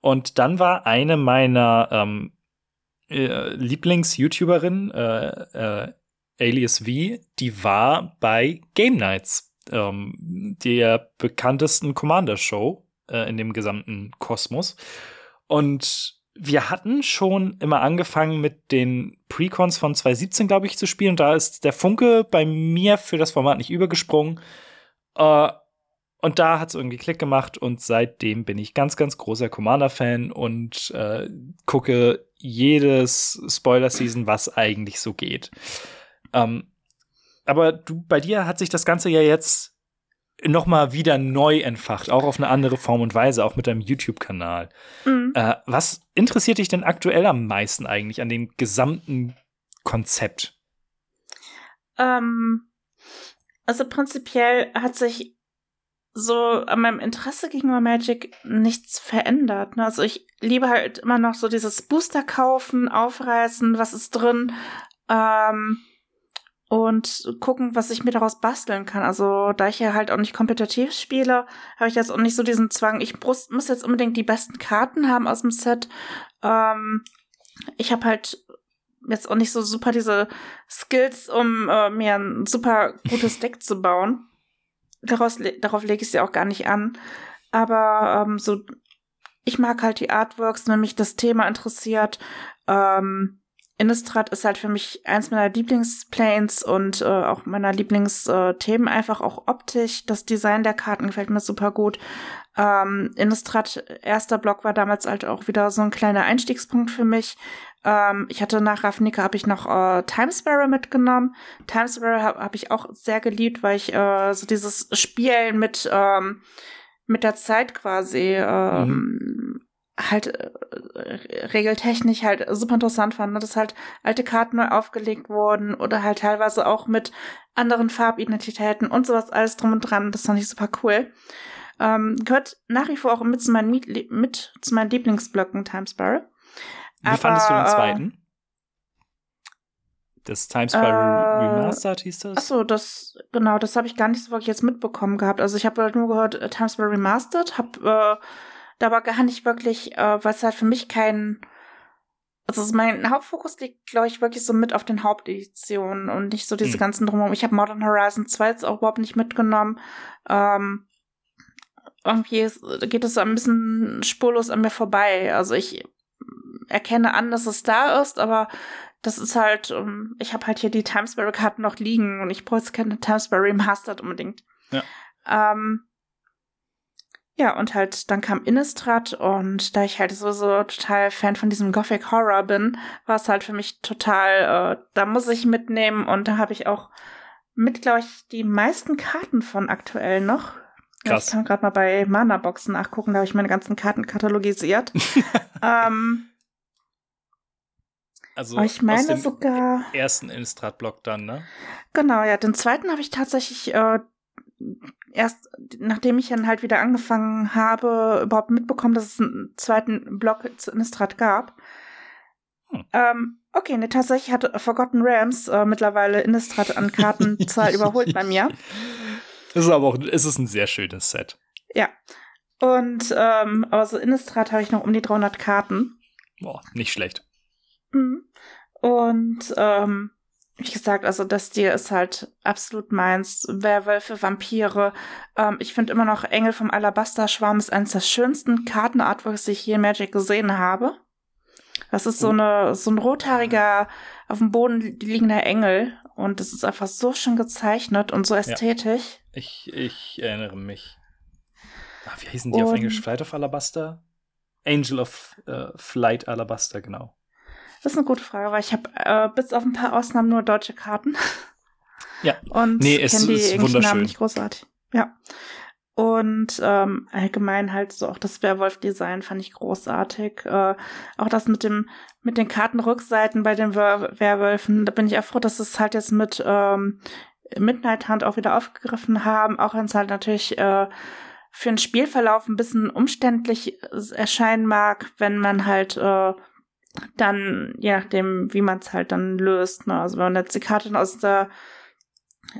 Und dann war eine meiner ähm, äh, Lieblings-YouTuberinnen, äh, äh, Alias V, die war bei Game Nights, ähm, der bekanntesten Commander-Show äh, in dem gesamten Kosmos. Und wir hatten schon immer angefangen mit den Precons von 2017, glaube ich, zu spielen. Da ist der Funke bei mir für das Format nicht übergesprungen. Äh, und da hat es irgendwie Klick gemacht und seitdem bin ich ganz, ganz großer Commander-Fan und äh, gucke jedes Spoiler-Season, was eigentlich so geht. Ähm, aber du, bei dir hat sich das Ganze ja jetzt noch mal wieder neu entfacht, auch auf eine andere Form und Weise, auch mit deinem YouTube-Kanal. Mhm. Äh, was interessiert dich denn aktuell am meisten eigentlich an dem gesamten Konzept? Ähm, also prinzipiell hat sich so an meinem Interesse gegenüber Magic nichts verändert. Ne? Also ich liebe halt immer noch so dieses Booster kaufen, aufreißen, was ist drin. Ähm, und gucken, was ich mir daraus basteln kann. Also, da ich ja halt auch nicht kompetitiv spiele, habe ich jetzt auch nicht so diesen Zwang, ich muss, jetzt unbedingt die besten Karten haben aus dem Set. Ähm, ich habe halt jetzt auch nicht so super diese Skills, um äh, mir ein super gutes Deck zu bauen. Daraus, darauf lege ich sie auch gar nicht an. Aber ähm, so, ich mag halt die Artworks, wenn mich das Thema interessiert. Ähm, Innistrad ist halt für mich eins meiner Lieblingsplanes und äh, auch meiner Lieblingsthemen, einfach auch optisch. Das Design der Karten gefällt mir super gut. Ähm, Innistrad, erster Block war damals halt auch wieder so ein kleiner Einstiegspunkt für mich. Ähm, ich hatte nach Ravnica habe ich noch äh, Timesparrow mitgenommen. Timesparrow habe hab ich auch sehr geliebt, weil ich äh, so dieses Spielen mit ähm, mit der Zeit quasi ähm, mhm halt äh, regeltechnisch halt super interessant fand, ne? dass halt alte Karten neu aufgelegt wurden oder halt teilweise auch mit anderen Farbidentitäten und sowas alles drum und dran. Das fand ich super cool. Ähm, gehört nach wie vor auch mit zu meinen, mit zu meinen Lieblingsblöcken Timesbar. Wie Aber, fandest du den zweiten? Das Timesbar äh, Remastered hieß das? Achso, das, genau, das habe ich gar nicht so wirklich jetzt mitbekommen gehabt. Also ich habe halt nur gehört, äh, Timesbar Remastered, habe äh, da aber gar nicht wirklich, äh, weil es halt für mich kein, also mein Hauptfokus liegt, glaube ich, wirklich so mit auf den Haupteditionen und nicht so diese hm. ganzen drumherum. Ich habe Modern Horizon 2 jetzt auch überhaupt nicht mitgenommen. Ähm, irgendwie geht es so ein bisschen spurlos an mir vorbei. Also ich erkenne an, dass es da ist, aber das ist halt, um, ähm, ich habe halt hier die Timesbury-Karten noch liegen und ich brauche jetzt keine Timesbury Remastered unbedingt. Ja. Ähm, Ja, und halt dann kam Innistrad und da ich halt sowieso total Fan von diesem Gothic Horror bin, war es halt für mich total, äh, da muss ich mitnehmen und da habe ich auch mit, glaube ich, die meisten Karten von aktuell noch. Krass. Ich kann gerade mal bei Mana-Boxen nachgucken, da habe ich meine ganzen Karten katalogisiert. ähm, Also aber ich meine sogar, ersten Innistrad-Block dann, ne? genau, ja, den zweiten habe ich tatsächlich äh, erst, nachdem ich dann halt wieder angefangen habe, überhaupt mitbekommen, dass es einen zweiten Block zu Innistrad gab. Hm. Ähm, okay, ne, tatsächlich hat Forgotten Realms äh, mittlerweile Innistrad an Kartenzahl überholt bei mir. Es ist aber auch, es ist ein sehr schönes Set. Ja. Und ähm, also Innistrad habe ich noch um die 300 Karten. Boah, nicht schlecht. Mhm. Und ähm, wie gesagt, also das Stil ist halt absolut meins. Werwölfe, Vampire. Ähm, ich finde immer noch Engel vom Alabaster-Schwarm ist eines der schönsten Kartenartworks, die ich je in Magic gesehen habe. Das ist so eine so ein rothaariger auf dem Boden liegender Engel und das ist einfach so schön gezeichnet und so ästhetisch. Ich, ich erinnere mich. Ach, wie hießen die auf Und- Englisch? Flight of Alabaster? Angel of äh, Flight Alabaster, genau. Das ist eine gute Frage, weil ich habe äh, bis auf ein paar Ausnahmen nur deutsche Karten. Ja. Und Nee, es kenne die ist wunderschön. Namen nicht großartig. Ja. Und ähm, allgemein halt so auch das Werwolf-Design fand ich großartig. Äh, auch das mit dem mit den Kartenrückseiten bei den Wer Werwölfen, da bin ich auch froh, dass es halt jetzt mit ähm, Midnight Hunt auch wieder aufgegriffen haben, auch wenn es halt natürlich äh, für den Spielverlauf ein bisschen umständlich erscheinen mag, wenn man halt äh, dann, je nachdem, wie man es halt dann löst. Ne? Also wenn man jetzt die Karte aus der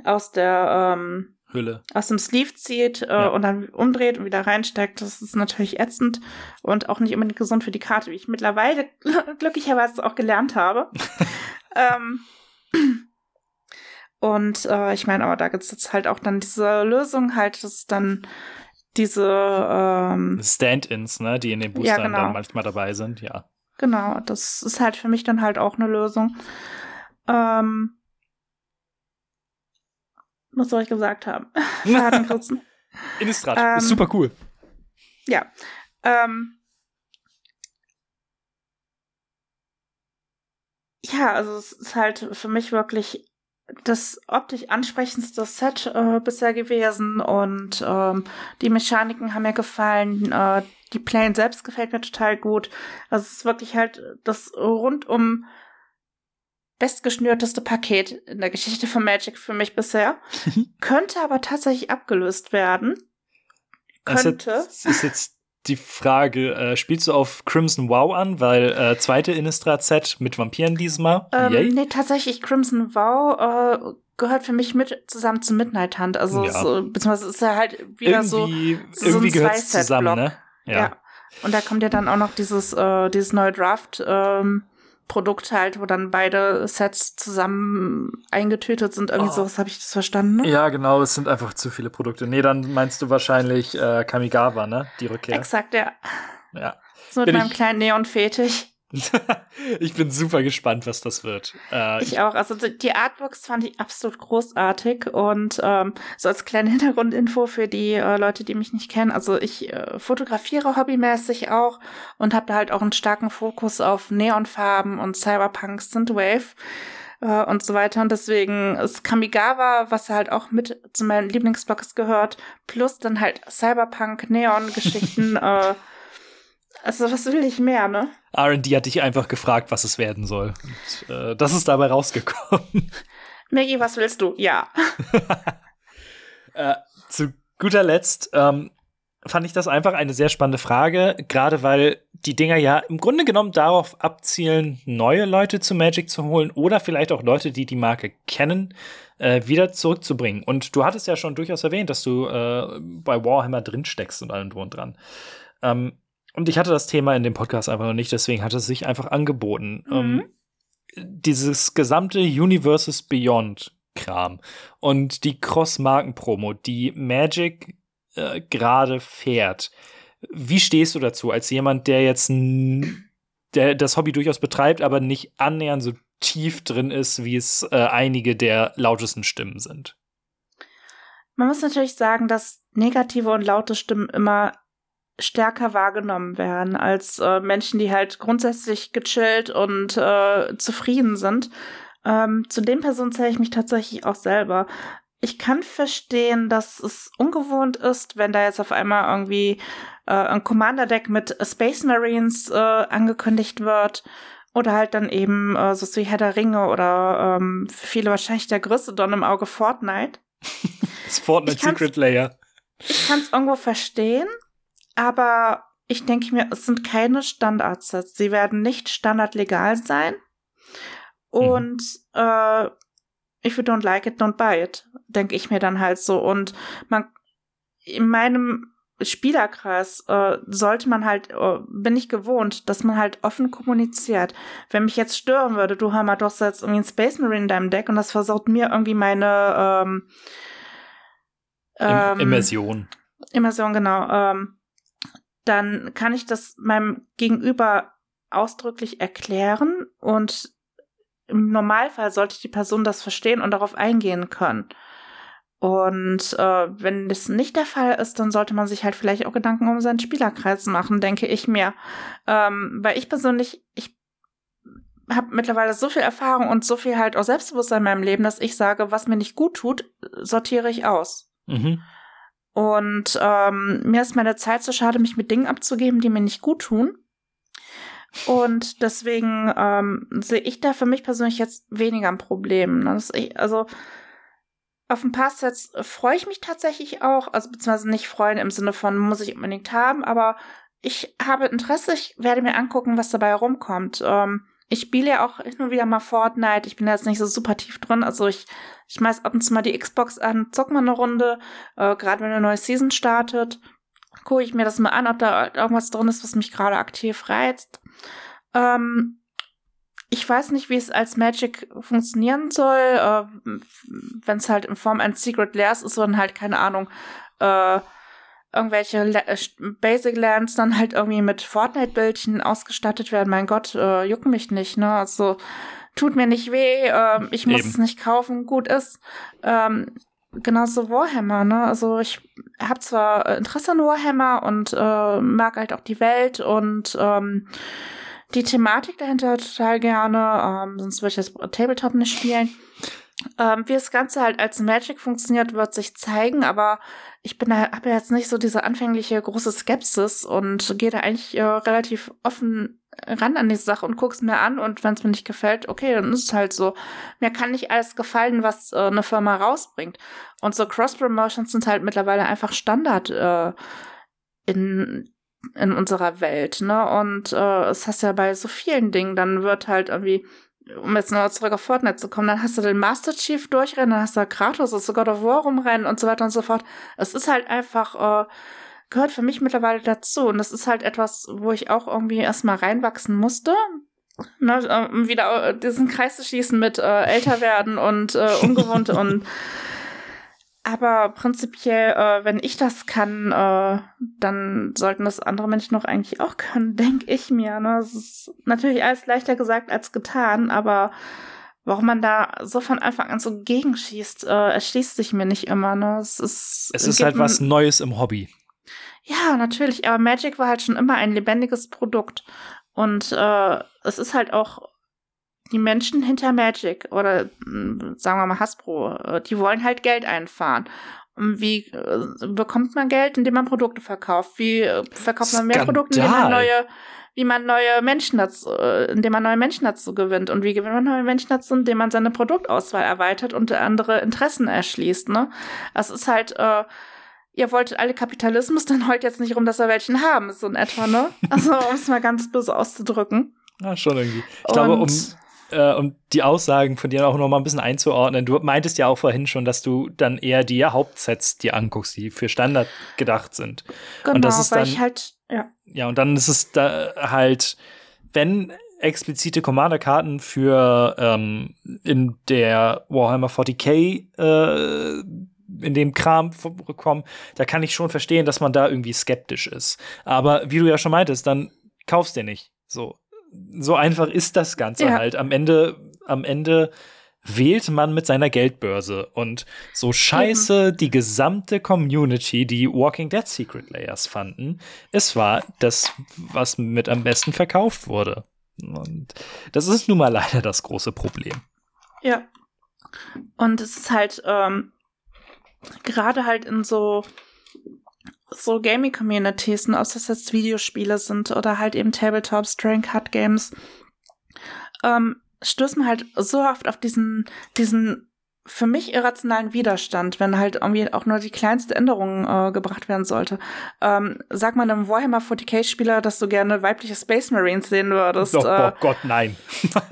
aus der ähm, Hülle. aus dem Sleeve zieht äh, Ja. und dann umdreht und wieder reinsteckt, das ist natürlich ätzend und auch nicht unbedingt gesund für die Karte, wie ich mittlerweile glücklicherweise auch gelernt habe. ähm, und äh, ich meine, aber da gibt es jetzt halt auch dann diese Lösung halt, dass dann diese ähm, Stand-ins, ne, die in den Ja, Boostern genau. dann manchmal dabei sind, ja. Genau, das ist halt für mich dann halt auch eine Lösung. Ähm, was soll ich gesagt haben? Fadenkritzen. Innistrad, Ähm, ist super cool. ja. Ähm, ja, also es ist halt für mich wirklich das optisch ansprechendste Set äh, bisher gewesen und ähm, die Mechaniken haben mir gefallen. Äh, die Plane selbst gefällt mir total gut. Also es ist wirklich halt das rundum bestgeschnürteste Paket in der Geschichte von Magic für mich bisher. Könnte aber tatsächlich abgelöst werden. Das Könnte. ist, ist jetzt die Frage, äh, spielst du auf Crimson WoW an? Weil äh, zweite Innistrad-Set mit Vampiren diesmal. Ähm, Yay. nee, tatsächlich, Crimson Vow äh, gehört für mich mit zusammen zu Midnight Hunt. Also, Ja. so, beziehungsweise ist er halt wieder so. irgendwie so irgendwie ein gehört es zusammen, ne? Ja. Und da kommt ja dann auch noch dieses, äh, dieses neue Draft. Ähm, Produkt halt, wo dann beide Sets zusammen eingetütet sind. Irgendwie Oh. sowas habe ich das verstanden. Ne? Ja, genau, es sind einfach zu viele Produkte. Nee, dann meinst du wahrscheinlich äh, Kamigawa, ne? Die Rückkehr. Exakt, ja. Ja. So mit Bin meinem kleinen Neon-Fetisch. ich bin super gespannt, was das wird. Äh, Ich auch. Also die Artworks fand ich absolut großartig und ähm, so als kleine Hintergrundinfo für die äh, Leute, die mich nicht kennen. Also ich äh, fotografiere hobbymäßig auch und habe da halt auch einen starken Fokus auf Neonfarben und Cyberpunk, Synthwave äh, und so weiter. Und deswegen ist Kamigawa, was halt auch mit zu meinen Lieblingsblocks gehört, plus dann halt Cyberpunk, Neon-Geschichten. äh, also was will ich mehr, ne? RD hat dich einfach gefragt, was es werden soll. Und, äh, das ist dabei rausgekommen. Maggie, was willst du? Ja. Äh, zu guter Letzt ähm, fand ich das einfach eine sehr spannende Frage, gerade weil die Dinger ja im Grunde genommen darauf abzielen, neue Leute zu Magic zu holen oder vielleicht auch Leute, die die Marke kennen, äh, wieder zurückzubringen. Und du hattest ja schon durchaus erwähnt, dass du äh, bei Warhammer drin steckst und allem drum und dran. Ähm, und ich hatte das Thema in dem Podcast einfach noch nicht, deswegen hat es sich einfach angeboten. Mhm. Ähm, dieses gesamte Universes Beyond Kram und die Cross-Marken-Promo, die Magic äh, gerade fährt. Wie stehst du dazu als jemand, der jetzt der das Hobby durchaus betreibt, aber nicht annähernd so tief drin ist, wie es äh, einige der lautesten Stimmen sind? Man muss natürlich sagen, dass negative und laute Stimmen immer stärker wahrgenommen werden als äh, Menschen, die halt grundsätzlich gechillt und äh, zufrieden sind. Ähm, zu den Personen zähle ich mich tatsächlich auch selber. Ich kann verstehen, dass es ungewohnt ist, wenn da jetzt auf einmal irgendwie äh, ein Commander-Deck mit Space Marines äh, angekündigt wird. Oder halt dann eben äh, so wie Herr der Ringe oder ähm, viele wahrscheinlich der größte Don im Auge Fortnite. das Fortnite Secret Layer. Ich kann es irgendwo verstehen, aber ich denke mir, es sind keine Standardsets. Sie werden nicht standardlegal sein. Und mhm. äh, if you don't like it, don't buy it, denke ich mir dann halt so. Und man in meinem Spielerkreis äh, sollte man halt, äh, bin ich gewohnt, dass man halt offen kommuniziert. Wenn mich jetzt stören würde, du hör mal, du hast jetzt irgendwie einen Space Marine in deinem Deck und das versaut mir irgendwie meine ähm, ähm, Immersion. Immersion, genau. Ähm, dann kann ich das meinem Gegenüber ausdrücklich erklären und im Normalfall sollte die Person das verstehen und darauf eingehen können. Und äh, wenn das nicht der Fall ist, dann sollte man sich halt vielleicht auch Gedanken um seinen Spielerkreis machen, denke ich mir. Ähm, weil ich persönlich, ich habe mittlerweile so viel Erfahrung und so viel halt auch Selbstbewusstsein in meinem Leben, dass ich sage, was mir nicht gut tut, sortiere ich aus. Mhm. Und ähm, mir ist meine Zeit zu schade, mich mit Dingen abzugeben, die mir nicht gut tun. Und deswegen ähm, sehe ich da für mich persönlich jetzt weniger ein Problem. Ne? Ich, also auf ein paar Sets freue ich mich tatsächlich auch, also beziehungsweise nicht freuen im Sinne von muss ich unbedingt haben, aber ich habe Interesse, ich werde mir angucken, was dabei herumkommt. Ähm, ich spiele ja auch hin und wieder mal Fortnite. Ich bin da jetzt nicht so super tief drin. Also ich, ich schmeiß ab und zu mal die Xbox an, zock mal eine Runde. Äh, Gerade wenn eine neue Season startet, gucke ich mir das mal an, ob da irgendwas drin ist, was mich gerade aktiv reizt. Ähm, ich weiß nicht, wie es als Magic funktionieren soll. Äh, Wenn es halt in Form eines Secret Lairs ist und halt, keine Ahnung, äh, irgendwelche äh, Basic Lands dann halt irgendwie mit Fortnite-Bildchen ausgestattet werden. Mein Gott, äh, jucken mich nicht, ne? Also tut mir nicht weh, äh, ich muss Eben. es nicht kaufen, gut ist. Ähm, genauso Warhammer, ne? Also ich habe zwar Interesse an Warhammer und äh, mag halt auch die Welt und ähm, die Thematik dahinter total gerne, ähm, sonst würde ich das Tabletop nicht spielen. Ähm, wie das Ganze halt als Magic funktioniert, wird sich zeigen, aber ich bin da, habe ja jetzt nicht so diese anfängliche große Skepsis und gehe da eigentlich äh, relativ offen ran an die Sache und guck's mir an und wenn es mir nicht gefällt, okay, dann ist es halt so. Mir kann nicht alles gefallen, was äh, eine Firma rausbringt. Und so Cross-Promotions sind halt mittlerweile einfach Standard äh, in in unserer Welt, ne? Und äh, es hast ja bei so vielen Dingen, dann wird halt irgendwie, um jetzt noch zurück auf Fortnite zu kommen, dann hast du den Master Chief durchrennen, dann hast du Kratos, das God of War rumrennen und so weiter und so fort. Es ist halt einfach, äh, gehört für mich mittlerweile dazu. Und das ist halt etwas, wo ich auch irgendwie erstmal reinwachsen musste. Ne, um wieder diesen Kreis zu schießen mit äh, älter werden und äh, ungewohnt und aber prinzipiell, äh, wenn ich das kann, äh, dann sollten das andere Menschen doch eigentlich auch können, denke ich mir. Ne? Es ist natürlich alles leichter gesagt als getan, aber warum man da so von Anfang an so gegenschießt, äh, erschließt sich mir nicht immer. Ne? Es ist, es ist halt was Neues im Hobby. Ja, natürlich, aber Magic war halt schon immer ein lebendiges Produkt. Und äh, es ist halt auch die Menschen hinter Magic oder hm, sagen wir mal Hasbro, äh, die wollen halt Geld einfahren. Wie äh, bekommt man Geld, indem man Produkte verkauft? Wie äh, verkauft man mehr Produkte, indem man neue, wie man neue Menschen dazu, indem man neue Menschen dazu gewinnt? Und wie gewinnt man neue Menschen dazu, indem man seine Produktauswahl erweitert und andere Interessen erschließt, ne? Das ist halt, äh, ihr wolltet alle Kapitalismus, dann heult jetzt nicht rum, dass wir welchen haben, so in etwa, ne? Also, um es mal ganz böse auszudrücken. Ja, schon irgendwie. Ich und glaube, um äh, um die Aussagen von dir auch noch mal ein bisschen einzuordnen. Du meintest ja auch vorhin schon, dass du dann eher die Hauptsets dir anguckst, die für Standard gedacht sind. Genau, und das ist weil dann, ich halt, ja. Ja, und dann ist es da halt, wenn explizite Commander-Karten für ähm, in der Warhammer 40k äh, in dem Kram kommen, da kann ich schon verstehen, dass man da irgendwie skeptisch ist. Aber wie du ja schon meintest, dann kaufst du nicht. So so einfach ist das Ganze ja. halt. Am Ende, am Ende wählt man mit seiner Geldbörse. Und so scheiße die gesamte Community, die Walking Dead Secret Layers fanden, es war das, was mit am besten verkauft wurde. Und das ist nun mal leider das große Problem. Ja. Und es ist halt ähm, gerade halt in so so Gaming-Communities, ob das jetzt Videospiele sind oder halt eben Tabletops, Drawing Card Games, ähm, stößt man halt so oft auf diesen, diesen für mich irrationalen Widerstand, wenn halt irgendwie auch nur die kleinste Änderung äh, gebracht werden sollte. Ähm, sag mal einem Warhammer 40k-Spieler, dass du gerne weibliche Space Marines sehen würdest. Oh, äh, oh Gott, nein.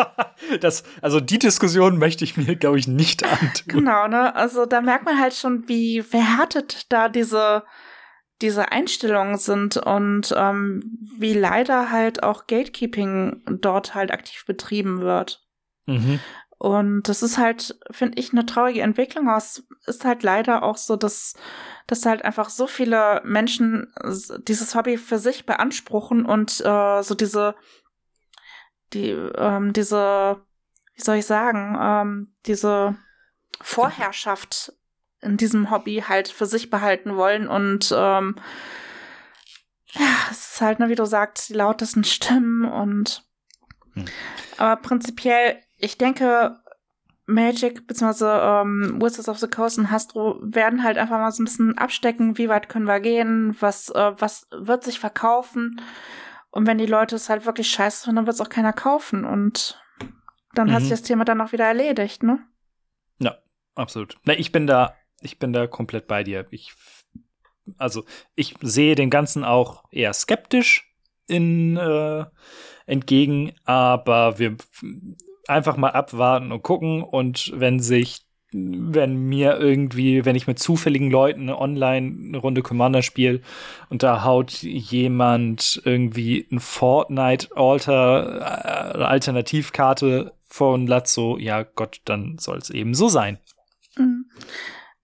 das, also die Diskussion möchte ich mir, glaube ich, nicht antun. Genau, ne? Also da merkt man halt schon, wie verhärtet da diese diese Einstellungen sind und ähm, wie leider halt auch Gatekeeping dort halt aktiv betrieben wird. Mhm. Und das ist halt, finde ich, eine traurige Entwicklung. Aber es ist halt leider auch so, dass, dass halt einfach so viele Menschen dieses Hobby für sich beanspruchen und äh, so diese, die, ähm, diese, wie soll ich sagen, ähm, diese Vorherrschaft in diesem Hobby halt für sich behalten wollen und ähm, ja, es ist halt, ne, wie du sagst, die lautesten Stimmen und hm. aber prinzipiell, ich denke, Magic bzw. Ähm, Wizards of the Coast und Hasbro werden halt einfach mal so ein bisschen abstecken, wie weit können wir gehen, was, äh, was wird sich verkaufen. Und wenn die Leute es halt wirklich scheiße finden, dann wird es auch keiner kaufen. Und dann mhm. hat sich das Thema dann auch wieder erledigt, ne? Ja, absolut. Na, ich bin da ich bin da komplett bei dir. Ich, also, ich sehe dem Ganzen auch eher skeptisch in, äh, entgegen, aber wir einfach mal abwarten und gucken und wenn sich wenn mir irgendwie, wenn ich mit zufälligen Leuten online eine Runde Commander spiele und da haut jemand irgendwie ein Fortnite Alter äh, Alternativkarte von Lazzo, ja Gott, dann soll es eben so sein. Mhm.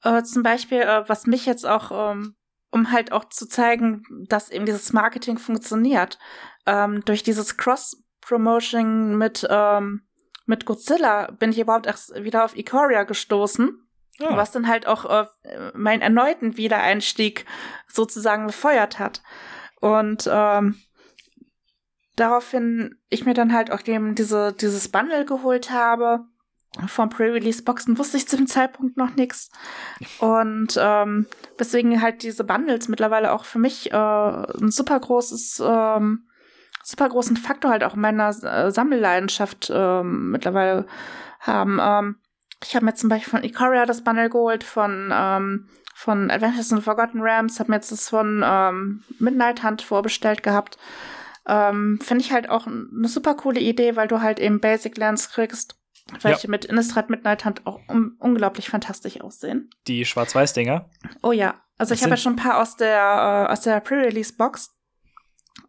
Äh, zum Beispiel, äh, was mich jetzt auch, ähm, um halt auch zu zeigen, dass eben dieses Marketing funktioniert, ähm, durch dieses Cross-Promotion mit, ähm, mit Godzilla bin ich überhaupt erst wieder auf Ikoria gestoßen. Ja. Was dann halt auch äh, meinen erneuten Wiedereinstieg sozusagen befeuert hat. Und ähm, daraufhin ich mir dann halt auch eben diese, dieses Bundle geholt habe vom Pre-Release-Boxen wusste ich zu dem Zeitpunkt noch nichts. Und ähm, deswegen halt diese Bundles mittlerweile auch für mich äh, ein super großes, ähm, super großen Faktor halt auch in meiner äh, Sammelleidenschaft äh, mittlerweile haben. Ähm, ich habe mir zum Beispiel von Ikoria das Bundle geholt, von, ähm, von Adventures in Forgotten Rams, habe mir jetzt das von ähm, Midnight Hunt vorbestellt gehabt. Ähm, Finde ich halt auch eine super coole Idee, weil du halt eben Basic Lands kriegst welche ja. mit Innistrad Midnight Hunt auch un unglaublich fantastisch aussehen. Die Schwarz-Weiß-Dinger? Oh ja. Also das ich habe ja schon ein paar aus der, äh, aus der Pre-Release-Box.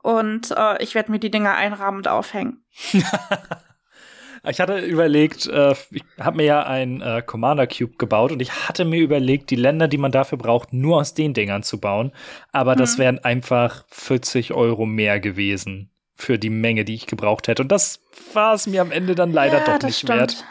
Und äh, ich werde mir die Dinger einrahmen und aufhängen. ich hatte überlegt, äh, ich habe mir ja ein äh, Commander Cube gebaut und ich hatte mir überlegt, die Länder, die man dafür braucht, nur aus den Dingern zu bauen. Aber hm. das mhm. wären einfach 40 Euro mehr gewesen für die Menge, die ich gebraucht hätte. Und das war es mir am Ende dann leider ja, doch nicht stimmt. wert.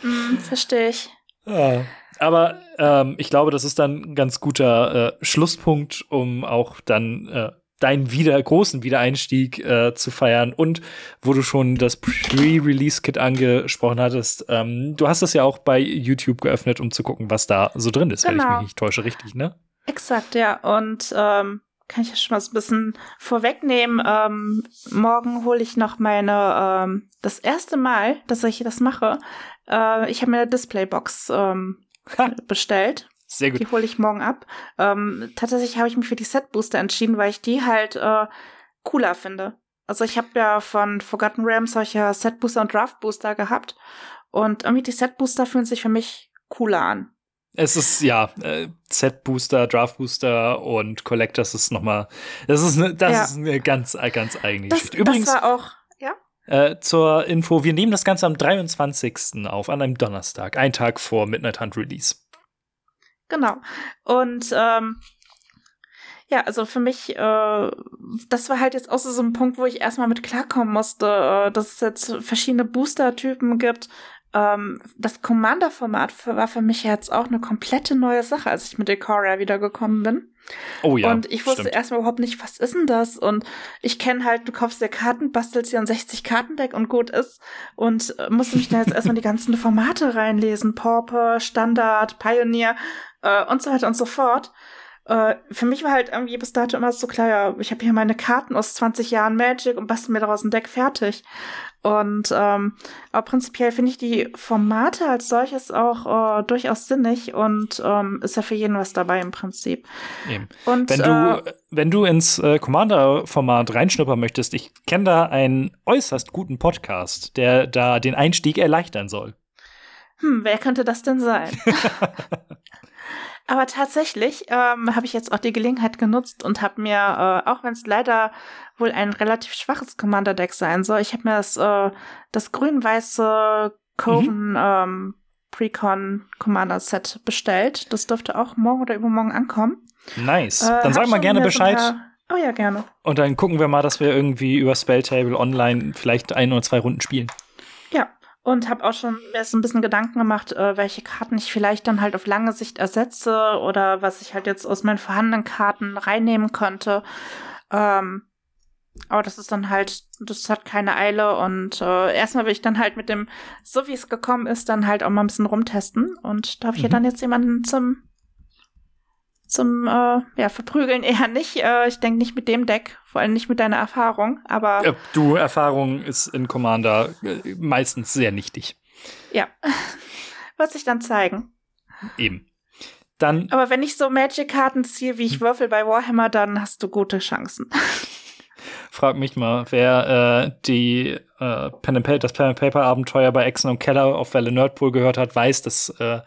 Hm, verstehe ich. Ja. Aber ähm, ich glaube, das ist dann ein ganz guter äh, Schlusspunkt, um auch dann äh, deinen wieder großen Wiedereinstieg äh, zu feiern und wo du schon das Pre-Release-Kit angesprochen hattest, ähm, du hast es ja auch bei YouTube geöffnet, um zu gucken, was da so drin ist, genau. wenn ich genau. mich nicht täusche, richtig, ne? Exakt, ja. Und ähm, kann ich ja schon mal so ein bisschen vorwegnehmen. Ähm, morgen hole ich noch meine, ähm, das erste Mal, dass ich das mache. Äh, ich habe mir eine Displaybox ähm, bestellt. Sehr gut. Die hole ich morgen ab. Ähm, tatsächlich habe ich mich für die Set Booster entschieden, weil ich die halt äh, cooler finde. Also ich habe ja von Forgotten Realms solche Set Booster und Draft Booster gehabt. Und irgendwie die Set Booster fühlen sich für mich cooler an. Es ist ja äh, Set-Booster, Draft-Booster und Collectors ist noch mal. Das ist eine, das ja. ist eine ganz, ganz eigene das, Geschichte. Übrigens das war auch ja. Äh, zur Info: Wir nehmen das Ganze am 23. auf, an einem Donnerstag, einen Tag vor Midnight Hunt Release. Genau. Und ähm, ja, also für mich, äh, das war halt jetzt auch so ein Punkt, wo ich erstmal mit klarkommen musste, äh, dass es jetzt verschiedene Booster-Typen gibt, ähm, das Commander-Format war für mich jetzt auch eine komplette neue Sache, als ich mit Decoria wiedergekommen bin. Oh ja. Und ich wusste stimmt. erstmal überhaupt nicht, was ist denn das? Und ich kenne halt, du kaufst dir Karten, bastelst dir ein 60 Kartendeck und gut ist. Und äh, musste mich da jetzt erstmal die ganzen Formate reinlesen. Pauper, Standard, Pioneer äh, und so weiter und so fort. Äh, für mich war halt irgendwie bis dato immer so klar, ja, ich habe hier meine Karten aus 20 Jahren Magic und bastel mir daraus ein Deck fertig. Und ähm, aber prinzipiell finde ich die Formate als solches auch äh, durchaus sinnig und ähm, ist ja für jeden was dabei im Prinzip. Eben. Und Wenn äh, du, wenn du ins äh, Commander-Format reinschnuppern möchtest, ich kenne da einen äußerst guten Podcast, der da den Einstieg erleichtern soll. hm, wer könnte das denn sein? Aber tatsächlich ähm, habe ich jetzt auch die Gelegenheit genutzt und habe mir, äh, auch wenn es leider wohl ein relativ schwaches Commander-Deck sein soll, ich habe mir das, äh, das grün-weiße Coven ähm, Precon Commander-Set bestellt. Das dürfte auch morgen oder übermorgen ankommen. Nice. Äh, Dann sag mal gerne so Bescheid. paar- Oh ja, gerne. Und dann gucken wir mal, dass wir irgendwie über Spelltable online vielleicht ein oder zwei Runden spielen. Ja, und habe auch schon mir so ein bisschen Gedanken gemacht, äh, welche Karten ich vielleicht dann halt auf lange Sicht ersetze oder was ich halt jetzt aus meinen vorhandenen Karten reinnehmen könnte. Ähm, aber das ist dann halt, das hat keine Eile und äh, erstmal will ich dann halt mit dem, so wie es gekommen ist, dann halt auch mal ein bisschen rumtesten und da habe ich ja Mhm. dann jetzt jemanden zum zum äh, ja verprügeln eher nicht. Äh, ich denke nicht mit dem Deck, vor allem nicht mit deiner Erfahrung, aber Ja, du, Erfahrung ist in Commander äh, meistens sehr nichtig. ja, wird sich dann zeigen. Eben. Dann Aber wenn ich so Magic-Karten ziehe, wie ich würfel bei Warhammer, dann hast du gute Chancen. frag mich mal, wer äh, die äh, Pen and Paper, das Pen and Paper Abenteuer bei Exen und Keller auf Welle Nerdpool gehört hat, weiß, dass äh,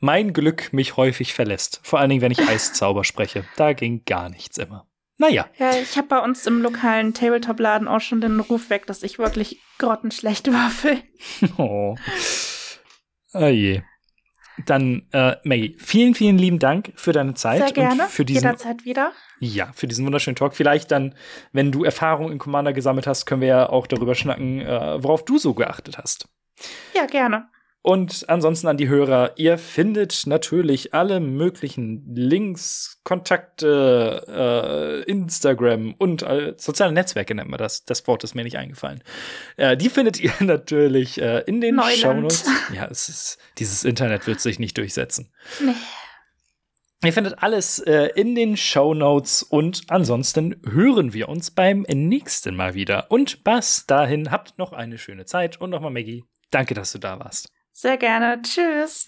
mein Glück mich häufig verlässt. Vor allen Dingen, wenn ich Eiszauber spreche. Da ging gar nichts immer. Naja, Ja, ich habe bei uns im lokalen Tabletop-Laden auch schon den Ruf weg, dass ich wirklich grottenschlecht würfel. oh. oh je. Dann, äh, Maggie, vielen, vielen lieben Dank für deine Zeit Sehr gerne. und für diesen Jederzeit wieder. Ja, für diesen wunderschönen Talk. Vielleicht dann, wenn du Erfahrung in Commander gesammelt hast, können wir ja auch darüber schnacken, äh, worauf du so geachtet hast. Ja, gerne. Und ansonsten an die Hörer, ihr findet natürlich alle möglichen Links, Kontakte, äh, Instagram und äh, soziale Netzwerke nennt man das. Das Wort ist mir nicht eingefallen. Äh, die findet ihr natürlich äh, in den. Shownotes. Ja, es ist, dieses Internet wird sich nicht durchsetzen. Nee. Ihr findet alles äh, in den Show Notes und ansonsten hören wir uns beim nächsten Mal wieder. Und bis dahin habt noch eine schöne Zeit und nochmal Maggie, danke, dass du da warst. Sehr gerne. Tschüss.